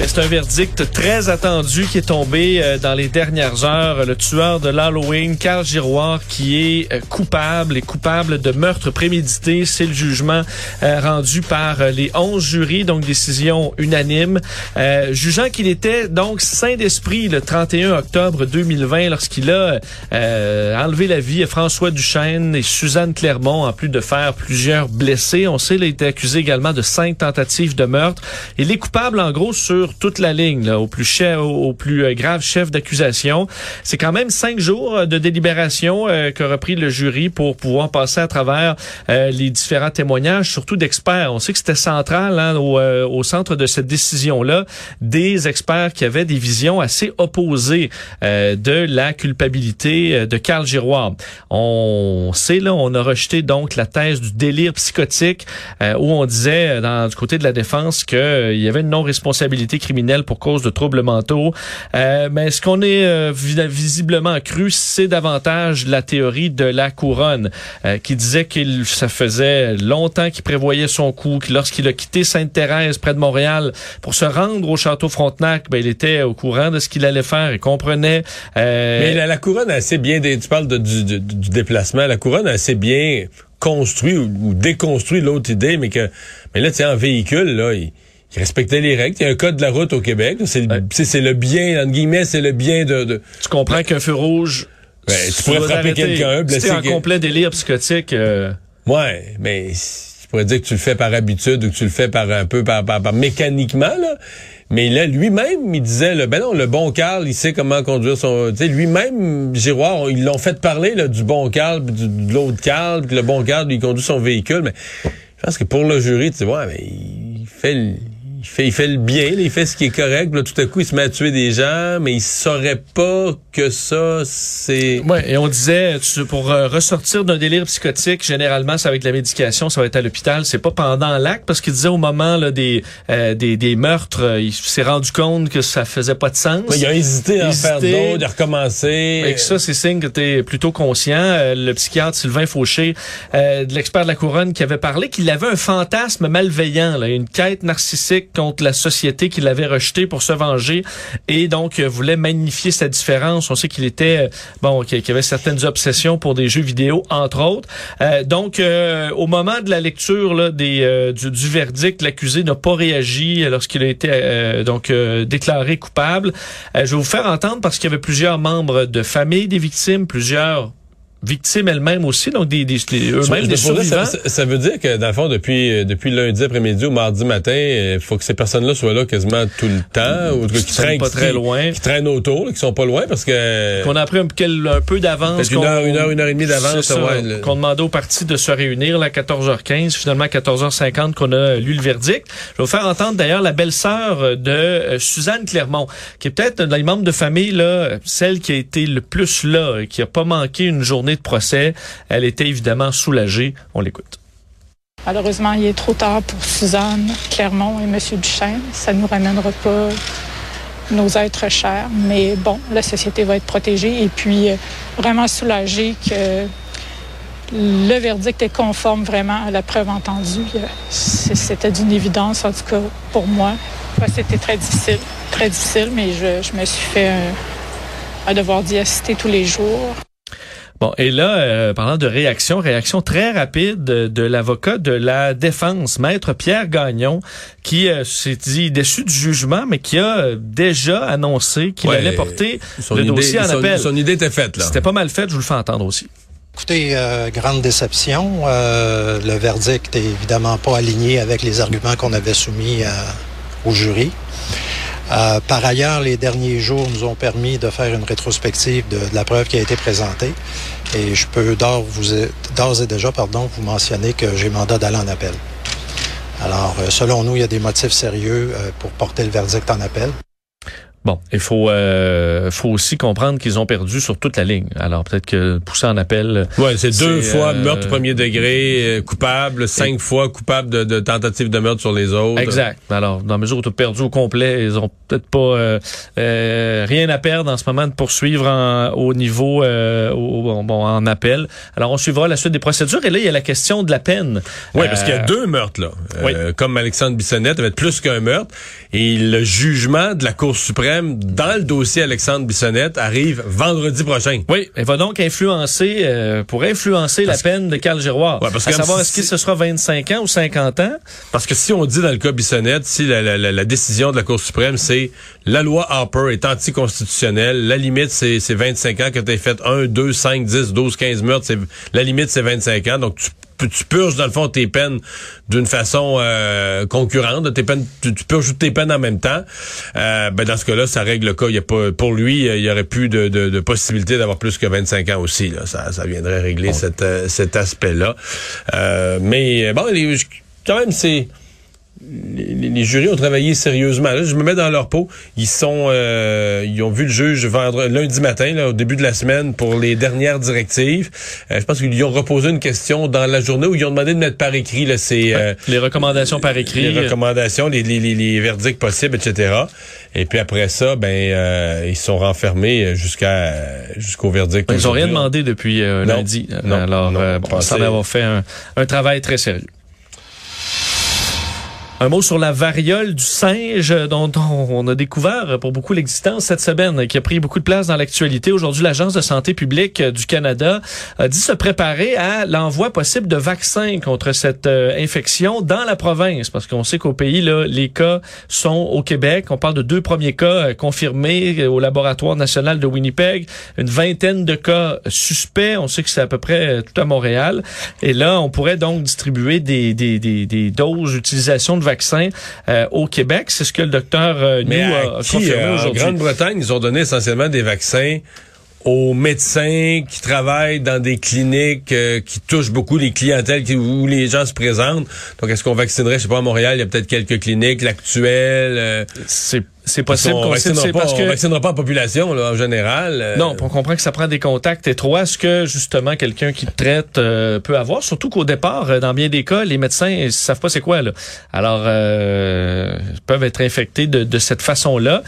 C'est un verdict très attendu qui est tombé euh, dans les dernières heures. Le tueur de l'Halloween, Carl Giroir, qui est euh, coupable et coupable de meurtre prémédité. C'est le jugement euh, rendu par les 11 jurys, donc décision unanime, jugeant qu'il était donc saint d'esprit le 31 octobre 2020 lorsqu'il a enlevé la vie à François Duchesne et Suzanne Clermont, en plus de faire plusieurs blessés. On sait qu'il a été accusé également de cinq tentatives de meurtre. Il est coupable en gros sur toute la ligne, là, au plus cher, au, plus euh, grave chef d'accusation. C'est quand même cinq jours euh, de délibération euh, qu'a repris le jury pour pouvoir passer à travers les différents témoignages, surtout d'experts. On sait que c'était central hein, au, au, centre de cette décision-là, des experts qui avaient des visions assez opposées de la culpabilité de Carl Giroir. On sait là, on a rejeté donc la thèse du délire psychotique où on disait dans, du côté de la défense qu'il y avait une non-responsabilité criminel pour cause de troubles mentaux. Euh, mais ce qu'on est euh, visiblement cru, c'est davantage la théorie de la couronne, euh, qui disait qu'il ça faisait longtemps qu'il prévoyait son coup, que lorsqu'il a quitté Sainte-Thérèse près de Montréal pour se rendre au château Frontenac, ben, il était au courant de ce qu'il allait faire et comprenait. Mais la, couronne a assez bien, tu parles de, du, du, déplacement, la couronne a assez bien construit ou, déconstruit l'autre idée, mais que mais là, tu sais, en véhicule, là, il qui respectait les règles. Il y a un code de la route au Québec. C'est le, bien, entre guillemets, c'est le bien de... Tu comprends qu'un feu rouge... Ben, tu pourrais frapper quelqu'un, blesser... en complet délire psychotique... Euh... Ouais, mais tu pourrais dire que tu le fais par habitude ou que tu le fais par un peu, par, par, mécaniquement, là. Mais là, lui-même, il disait, là, ben non, le bon Carl, il sait comment conduire son... Tu sais, lui-même, Giroir, ils l'ont fait parler là, du bon Carl, de l'autre Carl, que le bon Carl, il conduit son véhicule. Mais je pense que pour le jury, tu sais, ouais, mais il fait il fait, il fait le bien, il fait ce qui est correct. Là, tout à coup, il se met à tuer des gens, mais il saurait pas que ça, c'est... Ouais, et on disait, pour euh, ressortir d'un délire psychotique, généralement, c'est avec la médication, ça va être à l'hôpital. C'est pas pendant l'acte, parce qu'il disait au moment là, des, euh, des, des, meurtres, euh, il s'est rendu compte que ça faisait pas de sens. il a hésité à en faire d'autres, à recommencer. Et ça, c'est signe que tu es plutôt conscient. le psychiatre Sylvain Fauché, de l'expert de la couronne, qui avait parlé qu'il avait un fantasme malveillant, là, une quête narcissique contre la société qui l'avait rejeté pour se venger et donc euh, voulait magnifier sa différence. On sait qu'il était euh, bon, qu'il avait certaines obsessions pour des jeux vidéo entre autres. Euh, donc au moment de la lecture des du, du, verdict, l'accusé n'a pas réagi lorsqu'il a été donc déclaré coupable. je vais vous faire entendre parce qu'il y avait plusieurs membres de famille des victimes, plusieurs victimes elles-mêmes aussi, donc des, des, eux-mêmes des survivants. Ça, ça, veut dire que, dans le fond, depuis, euh, depuis lundi après-midi ou mardi matin, il euh, faut que ces personnes-là soient là quasiment tout le temps, ou qui, traînent pas très loin. qui traînent autour, qui sont pas loin, parce que... Qu'on a pris un, un peu d'avance. Une heure, une heure, une heure et demie d'avance. Ouais, Qu'on demandait aux partis de se réunir, là, à 14h15, finalement à 14h50 qu'on a lu le verdict. Je vais vous faire entendre d'ailleurs la belle-sœur de euh, Suzanne Clermont, qui est peut-être dans les membres de famille, là, celle qui a été le plus là, qui a pas manqué une journée de procès. Elle était évidemment soulagée. On l'écoute. Malheureusement, il est trop tard pour Suzanne Clermont et M. Duchesne. Ça ne nous ramènera pas nos êtres chers. Mais bon, la société va être protégée et puis euh, vraiment soulagée que le verdict est conforme vraiment à la preuve entendue. Euh, c'était d'une évidence, en tout cas pour moi. C'était très difficile, très difficile, mais je, me suis fait un, un devoir d'y assister tous les jours. Bon, et là, euh, parlant de réaction, réaction très rapide de, l'avocat de la défense, maître Pierre Gagnon, qui euh, s'est dit déçu du jugement, mais qui a euh, déjà annoncé qu'il allait porter le dossier en appel. Son idée était faite, là. C'était pas mal fait, je vous le fais entendre aussi. Écoutez, grande déception. le verdict est évidemment pas aligné avec les arguments qu'on avait soumis au jury. Euh, par ailleurs, les derniers jours nous ont permis de faire une rétrospective de, la preuve qui a été présentée. Et je peux d'ores et déjà pardon, vous mentionner que j'ai mandat d'aller en appel. Alors, euh, selon nous, il y a des motifs sérieux euh, pour porter le verdict en appel. Bon, il faut, euh, faut aussi comprendre qu'ils ont perdu sur toute la ligne. Alors peut-être que pousser en appel. Ouais, c'est deux fois euh, meurtre au premier degré, euh, coupable, cinq fois coupable de, de tentative de meurtre sur les autres. Exact. Alors, dans la mesure où tu as perdu au complet, ils ont peut-être pas euh, euh, rien à perdre en ce moment de poursuivre en- au niveau euh, au- bon, en appel. Alors, on suivra la suite des procédures. Et là, il y a la question de la peine. Oui, parce qu'il y a deux meurtres, là. oui. Comme Alexandre Bissonnette, avait plus qu'un meurtre. Et le jugement de la Cour suprême dans le dossier Alexandre Bissonnette arrive vendredi prochain. Oui, elle va donc influencer, euh, pour influencer Parce la peine de Carl Giroir. Ouais, parce à que savoir, si- est-ce que ce sera 25 ans ou 50 ans? Parce que si on dit dans le cas Bissonnette, si la, la- la- la décision de la Cour suprême, c'est la loi Harper est anticonstitutionnelle, la limite, c'est c'est 25 ans que tu aies fait 1, 2, 5, 10, 12, 15 meurtres, c'est- la limite, c'est 25 ans. Donc, tu tu purges dans le fond tes peines d'une façon euh, concurrente, tes peines, tu, tu purges toutes tes peines en même temps. Euh, ben dans ce cas-là, ça règle le cas. Il y a pas, pour lui, il y aurait plus de, de, de possibilité d'avoir plus que 25 ans aussi. Là. Ça, ça viendrait régler cet, euh, cet aspect-là. Euh, mais bon, les, quand même, c'est les, les- jurys ont travaillé sérieusement. Là, je me mets dans leur peau. Ils sont, euh, ils ont vu le juge vendredi, lundi matin, là, au début de la semaine, pour les dernières directives. Euh, je pense qu'ils lui ont reposé une question dans la journée où ils ont demandé de mettre par écrit là, ces, euh, Les recommandations par écrit. les recommandations, les, les, les, les verdicts possibles, etc. Et puis après ça, ben euh, ils sont renfermés jusqu'à jusqu'au verdict. Ils n'ont rien demandé depuis lundi. Non. Alors, Non. euh, bon, Pensez- ça semble avoir fait un, un travail très sérieux. Un mot sur la variole du singe dont, on a découvert pour beaucoup l'existence cette semaine, qui a pris beaucoup de place dans l'actualité. Aujourd'hui, l'Agence de santé publique euh, du Canada a dit se préparer à l'envoi possible de vaccins contre cette euh, infection dans la province, parce qu'on sait qu'au pays, là, les cas sont au Québec. On parle de deux premiers cas euh, confirmés au laboratoire national de Winnipeg, une vingtaine de cas suspects. On sait que c'est à peu près tout à Montréal. Et là, on pourrait donc distribuer des, des, des, des doses d'utilisation de vaccins euh, au Québec. C'est ce que le docteur euh, Mais à a, qui, confirmé euh, en aujourd'hui. Grande-Bretagne, ils ont donné essentiellement des vaccins aux médecins qui travaillent dans des cliniques euh, qui touchent beaucoup les clientèles qui, où les gens se présentent. Donc, est-ce qu'on vaccinerait, je sais pas, à Montréal, il y a peut-être quelques cliniques, l'actuelle. euh, C'est c'est possible on qu'on vaccinera pas, parce on que vaccinera pas la population, là, en général. euh, Non, on comprend que ça prend des contacts étroits, ce que justement quelqu'un qui te traite euh, peut avoir? Surtout qu'au départ, euh, dans bien des cas, les médecins ils savent pas c'est quoi là. Alors, euh, ils peuvent être infectés de, de cette façon-là.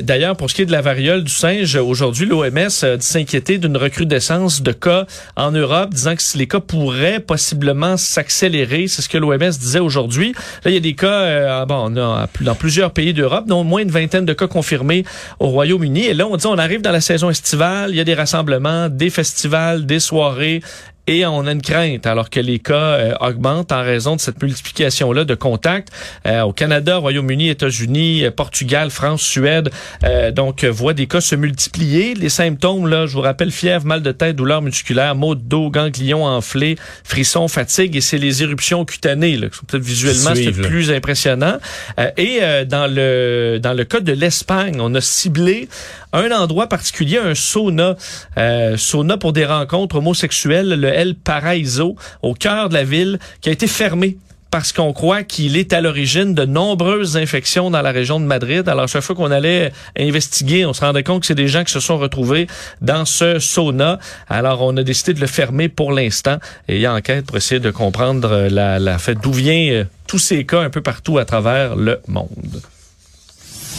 D'ailleurs, pour ce qui est de la variole du singe, aujourd'hui, l'OMS a dit s'inquiéter d'une recrudescence de cas en Europe, disant que les cas pourraient possiblement s'accélérer. C'est ce que l'OMS disait aujourd'hui. Là, il y a des cas, euh, bon, on a dans plusieurs pays d'Europe, dont moins une de cas confirmés au Royaume-Uni. Et là, on dit on arrive dans la saison estivale, il y a des rassemblements, des festivals, des soirées. Et on a une crainte, alors que les cas euh, augmentent en raison de cette multiplication-là de contacts. Euh, au Canada, Royaume-Uni, États-Unis, euh, Portugal, France, Suède, euh, donc euh, voient des cas se multiplier. Les symptômes, là, je vous rappelle, fièvre, mal de tête, douleur musculaire, maux de dos, ganglions enflés, frissons, fatigue, et c'est les éruptions cutanées, là, qui sont peut-être visuellement c'est là. plus impressionnant. Euh, et euh, dans le dans le cas de l'Espagne, on a ciblé un endroit particulier, un sauna, euh, sauna pour des rencontres homosexuelles, le El Paraíso, au cœur de la ville, qui a été fermé parce qu'on croit qu'il est à l'origine de nombreuses infections dans la région de Madrid. Alors, chaque fois qu'on allait investiguer, on se rendait compte que c'est des gens qui se sont retrouvés dans ce sauna. Alors, on a décidé de le fermer pour l'instant. Et il y a enquête pour essayer de comprendre euh, la, la d'où vient euh, tous ces cas un peu partout à travers le monde.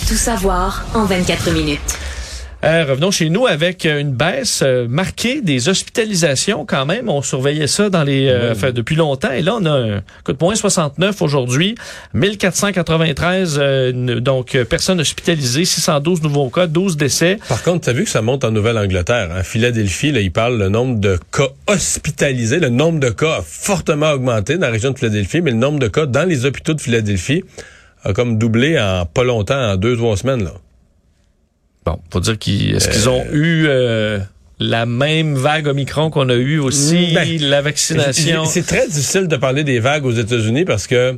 Tout savoir en 24 minutes. Euh, revenons chez nous avec euh, une baisse euh, marquée des hospitalisations quand même. On surveillait ça dans les euh, depuis longtemps. Et là, on a un coup de moins 69 aujourd'hui, 1493 euh, n- donc personnes hospitalisées, 612 nouveaux cas, 12 décès. Par contre, tu as vu que ça monte en Nouvelle-Angleterre. En Philadelphie, là, ils parlent le nombre de cas hospitalisés. Le nombre de cas a fortement augmenté dans la région de Philadelphie, mais le nombre de cas dans les hôpitaux de Philadelphie a comme doublé en pas longtemps, en deux, trois semaines. Là. Bon, faut dire qu'ils est-ce qu'ils ont eu euh, la même vague Omicron qu'on a eu aussi, Ben, la vaccination? C'est très difficile de parler des vagues aux États-Unis parce que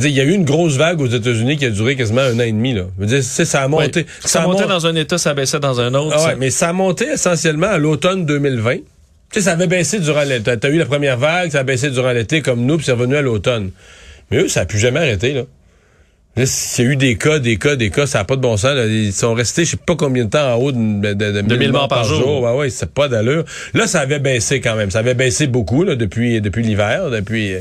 il y a eu une grosse vague aux États-Unis qui a duré quasiment un an et demi. Là. Je veux dire, c'est- ça a monté. Ouais. Ça, montait mon- dans un état, ça baissait dans un autre. Ah ouais, mais ça a monté essentiellement à l'automne 2020. Tu sais, ça avait baissé durant l'été. T'as eu la première vague, ça a baissé durant l'été comme nous, puis c'est revenu à l'automne. Mais eux, ça a plus jamais arrêté, là. A eu des cas, des cas, des cas, ça n'a pas de bon sens. là. Ils sont restés, je sais pas combien de temps en haut de, de, de, de 1000 morts par jour. Ouais, ouais, c'est pas d'allure. Là, ça avait baissé quand même. Ça avait baissé beaucoup là, depuis, depuis l'hiver, depuis,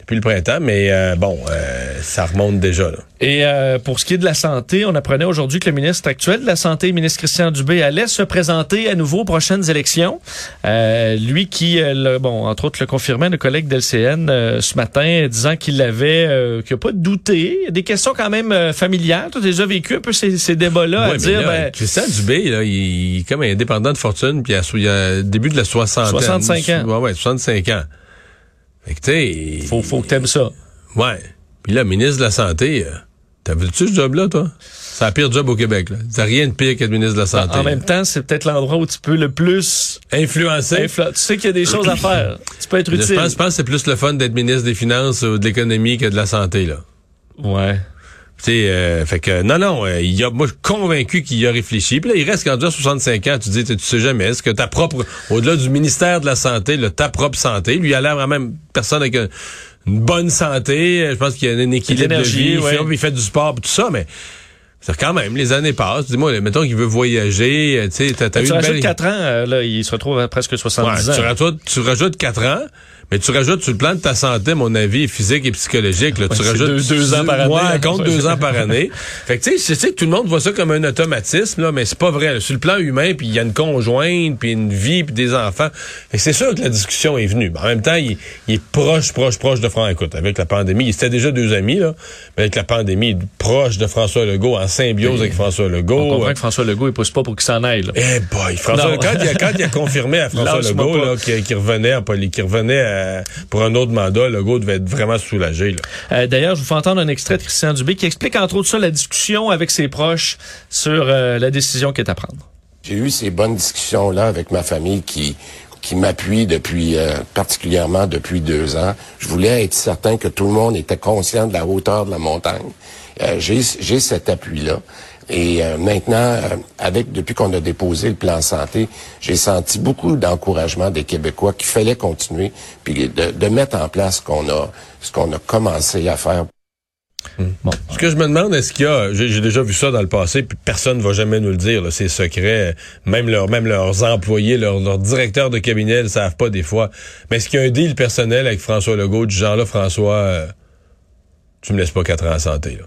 depuis le printemps. Mais euh, bon, euh, ça remonte déjà. Là. Et euh, pour ce qui est de la santé, on apprenait aujourd'hui que le ministre actuel de la Santé, le ministre Christian Dubé, allait se présenter à nouveau aux prochaines élections. Lui qui, le- bon, entre autres, le confirmait, le collègue d'LCN ce matin, disant qu'il avait, qu'il n'a pas douté. Des questions quand même euh, familiales. Tu as déjà vécu un peu ces, ces débats-là à Ouais, mais dire, là, ben, Christian Dubé, là, il, est comme indépendant de fortune, puis il il a début de la soixantaine. 65 ans. Ouais, ouais, 65 ans. Fait que, tu sais... faut, faut que t'aimes ça. Ouais. Puis là, ministre de la Santé, euh, t'as vu-tu ce job-là, toi? C'est la pire job au Québec, là. T'as rien de pire qu'être ministre de la Santé. En même temps, c'est peut-être l'endroit où tu peux le plus Influencer. influ- Tu sais qu'il y a des choses à faire. Tu peux être Je utile. pense, je pense que c'est plus le fun d'être ministre des Finances ou de l'économie que de la santé, là. Ouais. Tu sais, euh, fait que, non, non, euh, il y a, moi, je suis convaincu qu'il y a réfléchi. Puis là, il reste quand tu as 65 ans, tu dis, tu sais jamais, est-ce que ta propre, au-delà du ministère de la Santé, là, ta propre santé, lui, il a l'air vraiment une personne avec un- une bonne santé, euh, je pense qu'il y a un équilibre de vie, il, ouais. fait, il fait du sport, tout ça, mais c'est quand même, les années passent. Dis-moi, mettons qu'il veut voyager, euh, tu sais, t'as, eu Tu rajoutes belle... 4 ans, euh, là, il se retrouve à presque Ouais, 70 tu, ans. rajoutes, tu rajoutes 4 ans, mais tu rajoutes sur le plan de ta santé, à mon avis, physique et psychologique. Là, tu c'est rajoutes deux- deux ans par année. Ouais, compte deux ans par année. Fait que tu sais, sais que tout le monde voit ça comme un automatisme, là, mais c'est pas vrai. là. Sur le plan humain, puis il y a une conjointe, puis une vie, puis des enfants. Fait que c'est sûr que la discussion est venue. Mais en même temps, il, il est proche, proche, proche de François. Écoute, avec la pandémie, ils étaient déjà deux amis, là, mais avec la pandémie, il est proche de François Legault, en symbiose avec François Legault. On comprend que François Legault, il pousse pas pour qu'il s'en aille. là. Eh boy, François, quand, il a, quand il a confirmé à François Legault qu'il qu'il revenait, en poli- qu'il revenait euh, pour un autre mandat, Legault devait être vraiment soulagé. Là. Euh, D'ailleurs, je vous fais entendre un extrait de Christian Dubé qui explique entre autres ça la discussion avec ses proches sur euh, la décision qui est à prendre. J'ai eu ces bonnes discussions-là avec ma famille qui qui m'appuie depuis euh, particulièrement depuis deux ans. Je voulais être certain que tout le monde était conscient de la hauteur de la montagne. Euh, J'ai j'ai cet appui-là. Et euh, maintenant, euh, avec depuis qu'on a déposé le plan santé, j'ai senti beaucoup d'encouragement des Québécois qu'il fallait continuer puis de, de mettre en place ce qu'on a ce qu'on a commencé à faire Ce que je me demande, est-ce qu'il y a, j'ai j'ai déjà vu ça dans le passé, puis personne ne va jamais nous le dire, là, c'est secret, même, leur, même leurs employés, leurs leurs directeurs de cabinet ne le savent pas des fois. Mais est-ce qu'il y a un deal personnel avec François Legault, du genre là, François, euh, tu me laisses pas quatre ans en santé, là?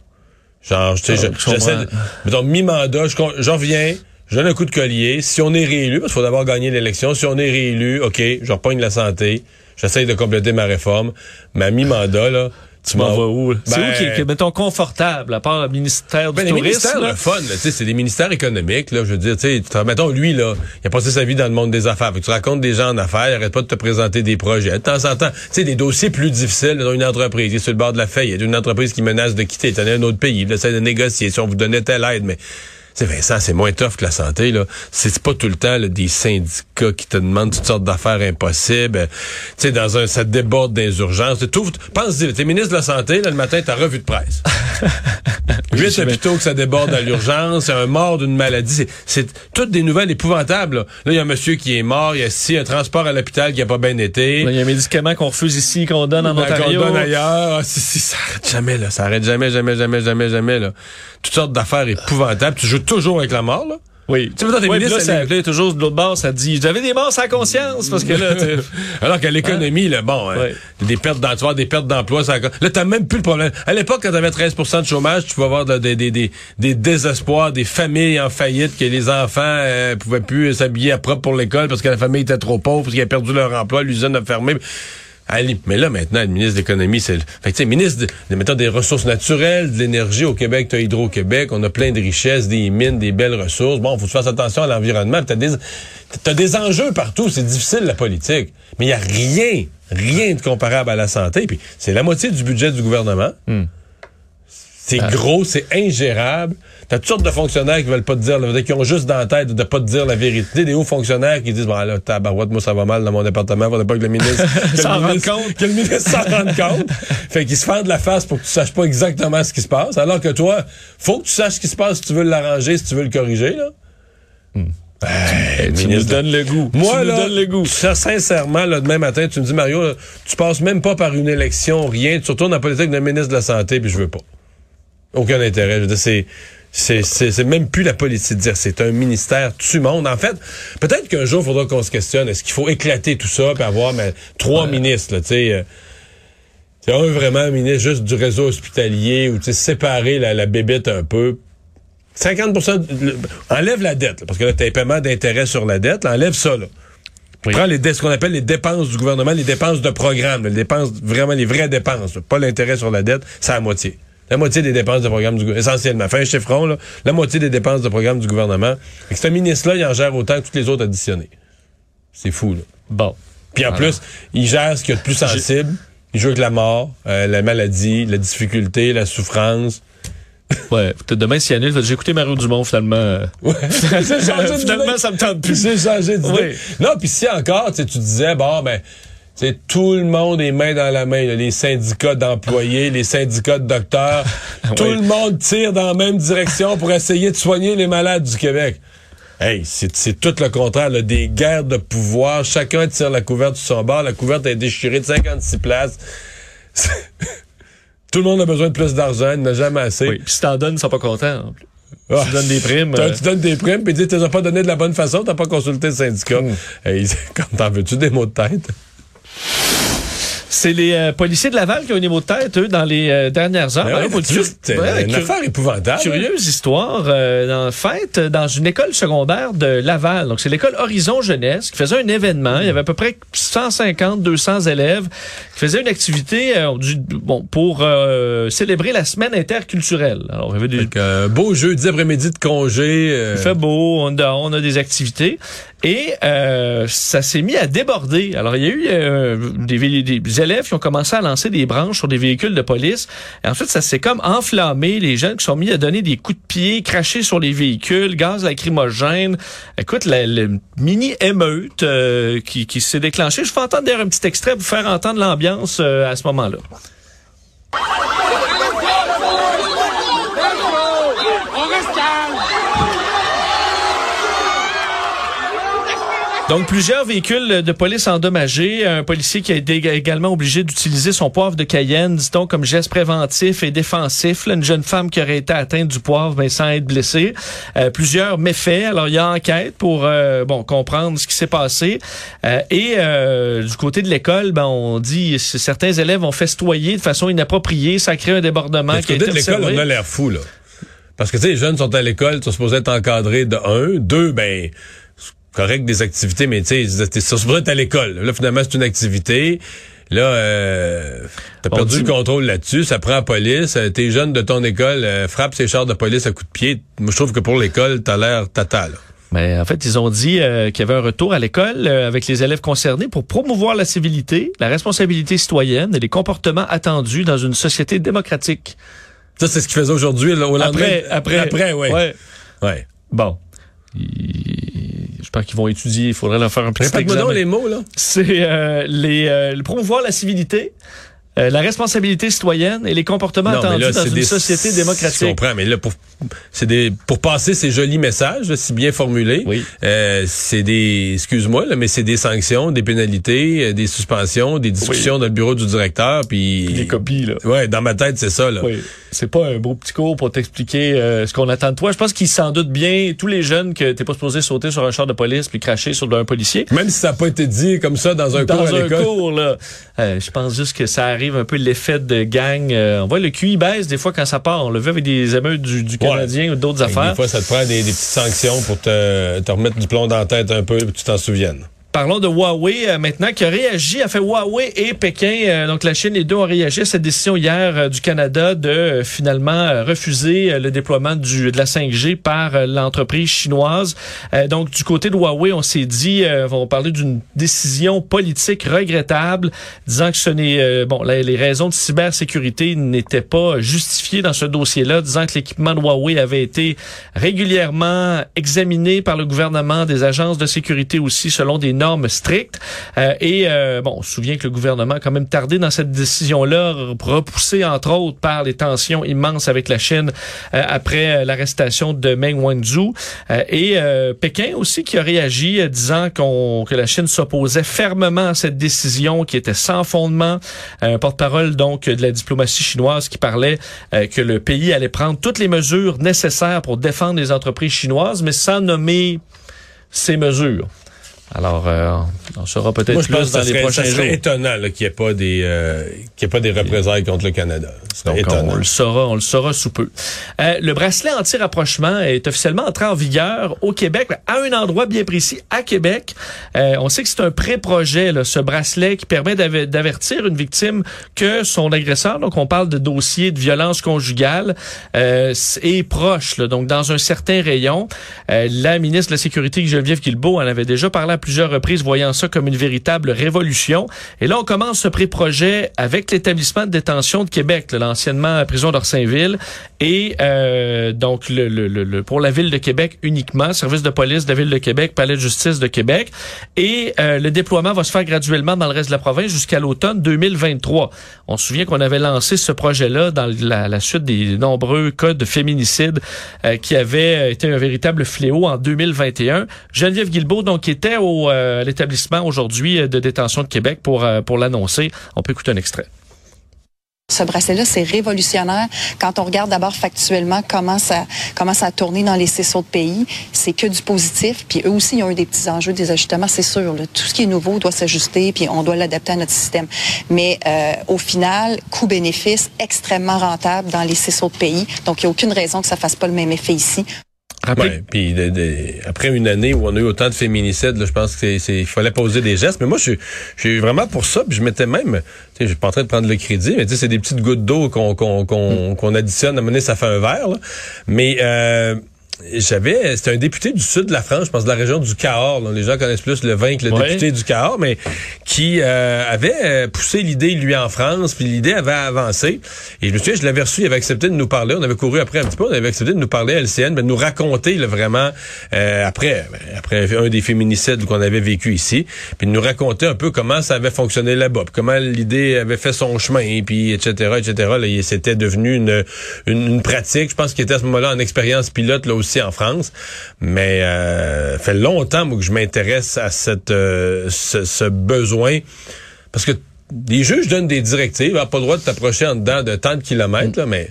Genre, tu sais, Ah, je- je j'essaie de, mettons, mi-mandat, je j'en reviens, je donne un coup de collier, si on est réélu, parce qu'il faut d'abord gagner l'élection, si on est réélu, ok, je repogne la santé, j'essaie de compléter ma réforme, mais à mi-mandat, là, Tu m'en vas où? c'est Ben- où qui est, qui est, mettons, confortable, à part le ministère du Ben, les Tourisme? ministères, là? le fun, là, tu sais, c'est des ministères économiques, là, je veux dire, tu sais, mettons, lui, là, il a passé sa vie dans le monde des affaires. Fait que tu racontes des gens en affaires, il arrête pas de te présenter des projets. De temps en temps, tu sais, des dossiers plus difficiles dans une entreprise, il est sur le bord de la faillite, une entreprise qui menace de quitter, il est allé à un autre pays, il essaie de négocier, si on vous donnait telle aide, mais... Sais, Vincent, c'est moins tough que la santé, là. C'est c'est pas tout le temps là, des syndicats qui te demandent toutes sortes d'affaires impossibles. Euh, Tu sais, dans un, ça déborde des urgences. Tu trouves- pense-y, t'es ministre de la Santé, là, le matin, ta revue de presse. Huit hôpitaux que ça déborde à l'urgence, c'est un mort d'une maladie. C'est- C'est toutes des nouvelles épouvantables. Là, Là, il y a un monsieur qui est mort, il y a si un transport à l'hôpital qui a pas bien été. Il y a un médicament qu'on refuse ici, qu'on donne en Ben, Ontario. qu'on donne ailleurs. Ah, si, si, ça arrête jamais, là. Ça arrête jamais, jamais, jamais, jamais, jamais, là. Toutes sortes d'affaires épouvantables. Tu joues toujours avec la mort, là. Oui. Tu sais, mettons, t'es Ouais, puis ministre, là, ça, ça- là, il y a toujours de l'autre bord, ça dit, j'avais des morts sans conscience, parce que là, Alors qu'à l'économie, là, bon, hein, Ouais. des pertes d'emploi, des pertes d'emploi, ça, là, t'as même plus le problème. À l'époque, quand t'avais 13% de chômage, tu pouvais avoir de- des, des, des, des désespoirs, des familles en faillite, que les enfants euh, pouvaient plus s'habiller à propre pour l'école parce que la famille était trop pauvre, parce qu'ils avaient perdu leur emploi, l'usine a fermé. Allez, mais là, maintenant, le ministre de l'économie, c'est... le- Fait que, tu ministre, de, mettons, des ressources naturelles, de l'énergie au Québec, t'as Hydro-Québec, on a plein de richesses, des mines, des belles ressources. Bon, faut que tu fasses attention à l'environnement. T'as des, t'as des enjeux partout. C'est difficile, la politique. Mais il y a rien, rien de comparable à la santé. Puis c'est la moitié du budget du gouvernement. C'est gros, c'est ingérable. T'as toutes sortes de fonctionnaires qui veulent pas te dire, là, qui ont juste dans la tête de pas te dire la vérité. Des hauts fonctionnaires qui disent, bon là, tabarouette, moi ça va mal dans mon département, faudrait pas que le ministre, S'en rende compte. que le ministre s'en rende compte. fait qu'ils se fendent la face pour que tu saches pas exactement ce qui se passe. Alors que toi, faut que tu saches ce qui se passe si tu veux l'arranger, si tu veux le corriger, là. Ben, tu nous ministre de- donnes le goût. moi, tu nous là, donnes le goût. ça, sincèrement, là, demain matin, tu me dis, Mario, là, tu passes même pas par une élection, rien. Tu retournes en politique d'un ministre de la Santé, puis je veux pas. Aucun intérêt. Je veux dire, c'est c'est, même plus la politique de dire c'est un ministère tu monde. En fait, peut-être qu'un jour, il faudra qu'on se questionne. Est-ce qu'il faut éclater tout ça puis avoir mais, trois ministres, là, tu sais. euh, un vraiment ministre juste du réseau hospitalier ou tu sais, séparer la, la bébête un peu. 50 de- le- enlève la dette, là, parce que là, tu as un paiement d'intérêt sur la dette, là, enlève ça. Là. Oui. Prends les, ce qu'on appelle les dépenses du gouvernement, les dépenses de programme, là, les dépenses, vraiment les vraies dépenses, là, pas l'intérêt sur la dette, c'est à moitié. La moitié des dépenses de programme du gouvernement, essentiellement. Fais un chiffron, là, la moitié des dépenses de programme du gouvernement. Fait que ce ministre-là, il en gère autant que tous les autres additionnés. C'est fou, là. Bon. Puis en plus, il gère ce qu'il y a de plus sensible. Il joue avec la mort, euh, la maladie, la difficulté, la souffrance. Ouais. Peut-être demain, s'il annule, j'ai écouté Mario Dumont, finalement. euh, Ouais. Finalement, ça me tente plus. C'est changé d'idée. Non, puis si encore, tu sais, tu disais, bon, ben, sais, tout le monde est main dans la main, là, les syndicats d'employés, les syndicats de docteurs, tout le monde tire dans la même direction pour essayer de soigner les malades du Québec. Hey, c'est tout le contraire, là, des guerres de pouvoir, chacun tire la couverte sur son bord, la couverte est déchirée de 56 places. tout le monde a besoin de plus d'argent, il n'a jamais assez. Oui. Puis si t'en donnes, ils sont pas contents. Ah. Tu donnes des primes. Euh, Tu donnes des primes, puis tu dis, tu pas donné de la bonne façon, t'as pas consulté le syndicat. Hey, comme t'en veux-tu des mots de tête? C'est les euh, policiers de Laval qui ont eu des mots de tête, eux, dans les euh, dernières heures. Ben Alors, ouais, euh, une cur- affaire épouvantable. Curieuse histoire. Euh, en fait, dans une école secondaire de Laval, donc c'est l'école Horizon Jeunesse, qui faisait un événement. Il y avait à peu près 150, 200 élèves qui faisaient une activité euh, du- bon, pour euh, célébrer la semaine interculturelle. Alors, il y avait des, euh, beau jeudi après-midi de congé. euh, il fait beau, on a des activités. Et euh, ça s'est mis à déborder. Alors, il y a eu euh, des, élèves qui ont commencé à lancer des branches sur des véhicules de police. Et ensuite, ça s'est comme enflammé. Les jeunes qui sont mis à donner des coups de pied, cracher sur les véhicules, gaz lacrymogène. Écoute, la, mini émeute euh, qui, qui s'est déclenchée. Je vais entendre d'ailleurs un petit extrait pour vous faire entendre l'ambiance euh, à ce moment-là. Donc, plusieurs véhicules de police endommagés. Un policier qui a été également obligé d'utiliser son poivre de Cayenne, dit-on, comme geste préventif et défensif. Là, une jeune femme qui aurait été atteinte du poivre, mais sans être blessée. Euh, plusieurs méfaits. Alors, il y a enquête pour euh, bon comprendre ce qui s'est passé. Euh, et euh, du côté de l'école, ben, on dit que certains élèves ont festoyé de façon inappropriée. Ça a créé un débordement du côté de l'école, on a l'air fou, là. Parce que, tu sais, les jeunes sont à l'école, ils sont supposés être encadrés de un. Deux, ben, correct des activités, mais tu sais, être à l'école. Là, finalement, c'est une activité. Là, euh, t'as perdu dit- le contrôle là-dessus, ça prend la police. Euh, Tes jeunes de ton école euh, frappent ces chars de police à coups de pied. Moi, je trouve que pour l'école, t'as l'air tata, là. Mais en fait, ils ont dit euh, qu'il y avait un retour à l'école euh, avec les élèves concernés pour promouvoir la civilité, la responsabilité citoyenne et les comportements attendus dans une société démocratique. Ça, c'est ce qu'ils faisaient aujourd'hui, là, au lendemain. Après, après, Après, ouais. ouais. Ouais. Bon. J'espère qu'ils vont étudier. Il faudrait leur faire un petit examen. les mots, là. C'est euh, les euh, promouvoir la civilité, euh, la responsabilité citoyenne et les comportements Non, attendus là, dans une des- société Je démocratique. comprends, mais là, pour, c'est des, pour passer ces jolis messages, là, si bien formulés, Oui. euh, c'est des, excuse-moi, là, mais c'est des sanctions, des pénalités, euh, des suspensions, des discussions dans le bureau du directeur, puis... Des copies, là. Ouais, dans ma tête, c'est ça, là. Oui, c'est pas un beau petit cours pour t'expliquer euh, ce qu'on attend de toi. Je pense qu'ils s'en doutent bien, tous les jeunes, que t'es pas supposé sauter sur un char de police puis cracher sur un policier. Même si ça n'a pas été dit comme ça dans un Dans cours à un l'école. cours, là. Euh, je pense juste que ça arrive un peu l'effet de gang. Euh, on voit le QI baisse des fois quand ça part. On le vu avec des émeutes du, du Canadien ou d'autres affaires. Des fois, ça te prend des, des petites sanctions pour te, te remettre du plomb dans la tête un peu, puis que tu t'en souviennes. Parlons de Huawei euh, maintenant qui a réagi, a fait Huawei et Pékin, euh, donc la Chine, les deux ont réagi à cette décision hier euh, du Canada de finalement refuser le déploiement du, de la 5G par l'entreprise chinoise. Donc du côté de Huawei, on s'est dit, on parler d'une décision politique regrettable, disant que ce n'est bon, la- les raisons de cybersécurité n'étaient pas justifiées dans ce dossier-là, disant que l'équipement de Huawei avait été régulièrement examiné par le gouvernement, des agences de sécurité aussi, selon des normes strictes. Euh, et euh, bon, on se souvient que le gouvernement a quand même tardé dans cette décision-là, repoussé entre autres par les tensions immenses avec la Chine après l'arrestation de Meng Wanzhou. et Pékin aussi qui a réagi disant qu'on que la Chine s'opposait fermement à cette décision qui était sans fondement. Un porte-parole donc de la diplomatie chinoise qui parlait que le pays allait prendre toutes les mesures nécessaires pour défendre les entreprises chinoises, mais sans nommer ces mesures. Alors, euh, on saura peut-être plus dans les prochains jours. C'est étonnant qu'il n'y ait pas des euh, qu'il ait pas des représailles contre le Canada. Donc, on, le saura, on le saura sous peu. Euh, le bracelet anti-rapprochement est officiellement entré en vigueur au Québec, à un endroit bien précis, à Québec. Euh, on sait que c'est un pré-projet, ce bracelet qui permet d'avertir une victime que son agresseur, donc on parle de dossier de violence conjugale, euh, est proche, là, donc dans un certain rayon. La ministre de la Sécurité, Geneviève Guilbeault, en avait déjà parlé plusieurs reprises, voyant ça comme une véritable révolution. Et là, on commence ce pré-projet avec l'établissement de détention de Québec, l'anciennement prison d'Orsainville, et euh, donc le, le, le, pour la ville de Québec uniquement, service de police de la ville de Québec, palais de justice de Québec, et euh, le déploiement va se faire graduellement dans le reste de la province jusqu'à l'automne 2023. On se souvient qu'on avait lancé ce projet-là dans la, la, suite des nombreux cas de féminicide euh, qui avaient été un véritable fléau en 2021. Geneviève Guilbeault, donc, était au euh, l'établissement aujourd'hui de détention de Québec pour pour l'annoncer. On peut écouter un extrait. Ce bracelet-là, c'est révolutionnaire. Quand on regarde d'abord factuellement comment ça, comment ça a tourné dans les CSO de pays, c'est que du positif. Puis eux aussi, ils ont eu des petits enjeux, des ajustements, c'est sûr. Tout ce qui est nouveau doit s'ajuster, puis on doit l'adapter à notre système. Mais euh, au final, coût-bénéfice extrêmement rentable dans les CSO de pays. Donc, il n'y a aucune raison que ça fasse pas le même effet ici. Puis après une année où on a eu autant de féminicides, là, je pense que c'est il fallait poser des gestes. Mais moi, je suis vraiment pour ça. Puis je m'étais même, je suis pas en train de prendre le crédit, mais tu sais, c'est des petites gouttes d'eau qu'on qu'on qu'on qu'on additionne à mener, ça fait un verre. Là. Mais euh, j'avais, c'était un député du sud de la France, je pense de la région du Cahors. les gens connaissent plus le vin que le député du Cahors, mais qui euh, avait euh, poussé l'idée lui en France, puis l'idée avait avancé. Et je me souviens, je l'avais reçu, il avait accepté de nous parler. On avait couru après un petit peu, on avait accepté de nous parler à LCN, mais de nous raconter là, vraiment euh, après, après un des féminicides qu'on avait vécu ici, puis de nous raconter un peu comment ça avait fonctionné là-bas, comment l'idée avait fait son chemin, puis etc. etc. Là, c'était devenu une, une, pratique. Je pense qu'il était à ce moment-là en expérience pilote là aussi en France. Mais euh, fait longtemps que je m'intéresse à euh, ce, besoin parce que les juges donnent des directives, n'as pas le droit de t'approcher en dedans de tant de kilomètres, là, mais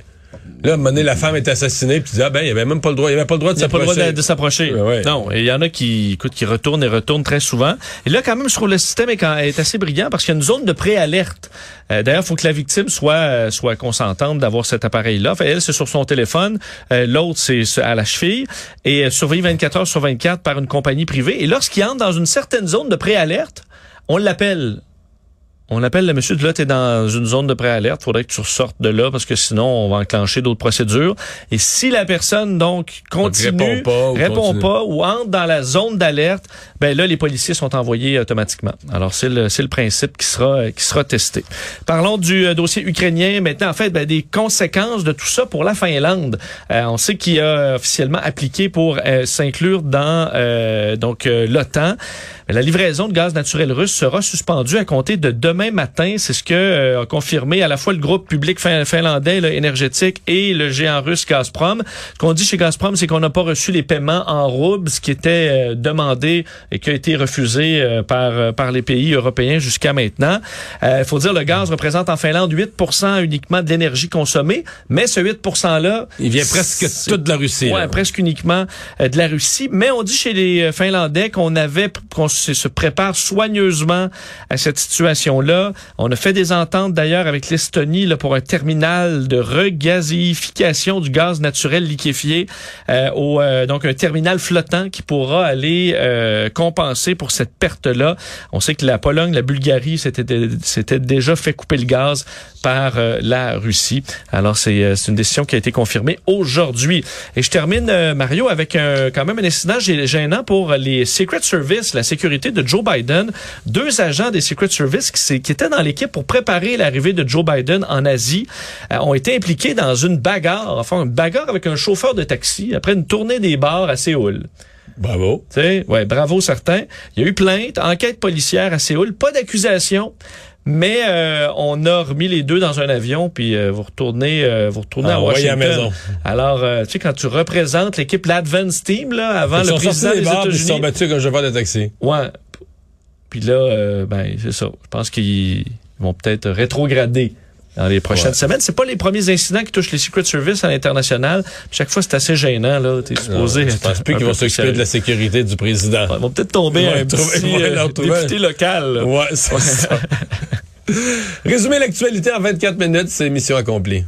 Là, à un moment donné, la femme est assassinée, puis tu dis, ah ben, il avait même pas le droit, il avait pas le droit de s'approcher. pas le droit de, s'approcher. Non, il y en a qui, écoute, qui retournent et retournent très souvent. Et là, quand même, je trouve le système est, est assez brillant parce qu'il y a une zone de préalerte. Euh, D'ailleurs, il faut que la victime soit, euh, soit consentante d'avoir cet appareil-là. Enfin, elle, c'est sur son téléphone. Euh, l'autre, c'est à la cheville. Et euh, surveillé 24 heures sur 24 par une compagnie privée. Et lorsqu'il entre dans une certaine zone de préalerte, on l'appelle on appelle le monsieur de là, tu es dans une zone de préalerte, faudrait que tu ressortes de là parce que sinon on va enclencher d'autres procédures. Et si la personne donc continue, répond pas, ou, entre dans la zone d'alerte, ben là les policiers sont envoyés automatiquement. Alors c'est le c'est le principe qui sera qui sera testé. Parlons du euh, dossier ukrainien maintenant en fait ben, des conséquences de tout ça pour la Finlande. Euh, on sait qu'il a officiellement appliqué pour euh, s'inclure dans donc l'OTAN. La livraison de gaz naturel russe sera suspendue à compter de demain matin. C'est ce que euh, a confirmé à la fois le groupe public finlandais énergétique et le géant russe Gazprom. Ce qu'on dit chez Gazprom, c'est qu'on n'a pas reçu les paiements en roubles, ce qui était euh, demandé et qui a été refusé euh, par par les pays européens jusqu'à maintenant. Il faut dire le gaz représente en Finlande 8% uniquement de l'énergie consommée, mais ce 8 là, il vient presque tout de la Russie. Ouais, presque uniquement de la Russie. Mais on dit chez les Finlandais qu'on avait qu'on se prépare soigneusement à cette situation-là. On a fait des ententes d'ailleurs avec l'Estonie pour un terminal de regazéification du gaz naturel liquéfié, euh, euh, donc un terminal flottant qui pourra aller euh, compenser pour cette perte-là. On sait que la Pologne, la Bulgarie, s'était déjà fait couper le gaz par la Russie. Alors c'est une décision qui a été confirmée aujourd'hui. Et je termine Mario avec quand même un incident gênant pour les Secret Service, la sécurité de Joe Biden, deux agents des Secret Service qui, qui étaient dans l'équipe pour préparer l'arrivée de Joe Biden en Asie euh, ont été impliqués dans une bagarre, enfin une bagarre avec un chauffeur de taxi après une tournée des bars à Séoul. Bravo. Tu sais, ouais, bravo certains. Il y a eu plainte, enquête policière à Séoul, pas d'accusation. Mais euh, on a remis les deux dans un avion, puis euh, vous retournez, euh, vous retournez Ah, à à Washington. la maison. Alors, euh, tu sais, quand tu représentes l'équipe l'Advance Team là, avant Ils le sont président des des bars, puis ils sont États-Unis, battus comme je chauffeur de taxi. ouais. Puis là, euh, ben c'est ça. Je pense qu'ils vont peut-être rétrograder dans les prochaines Ouais. semaines. C'est pas les premiers incidents qui touchent les Secret Service à l'international. Chaque fois, c'est assez gênant là. T'es supposé. Je pense plus qu'ils vont s'occuper de la sécurité du président. Ils vont peut-être tomber Ils vont un trouver- petit euh, député local. là. Ouais, c'est ça. Résumer l'actualité en 24 minutes, c'est mission accomplie.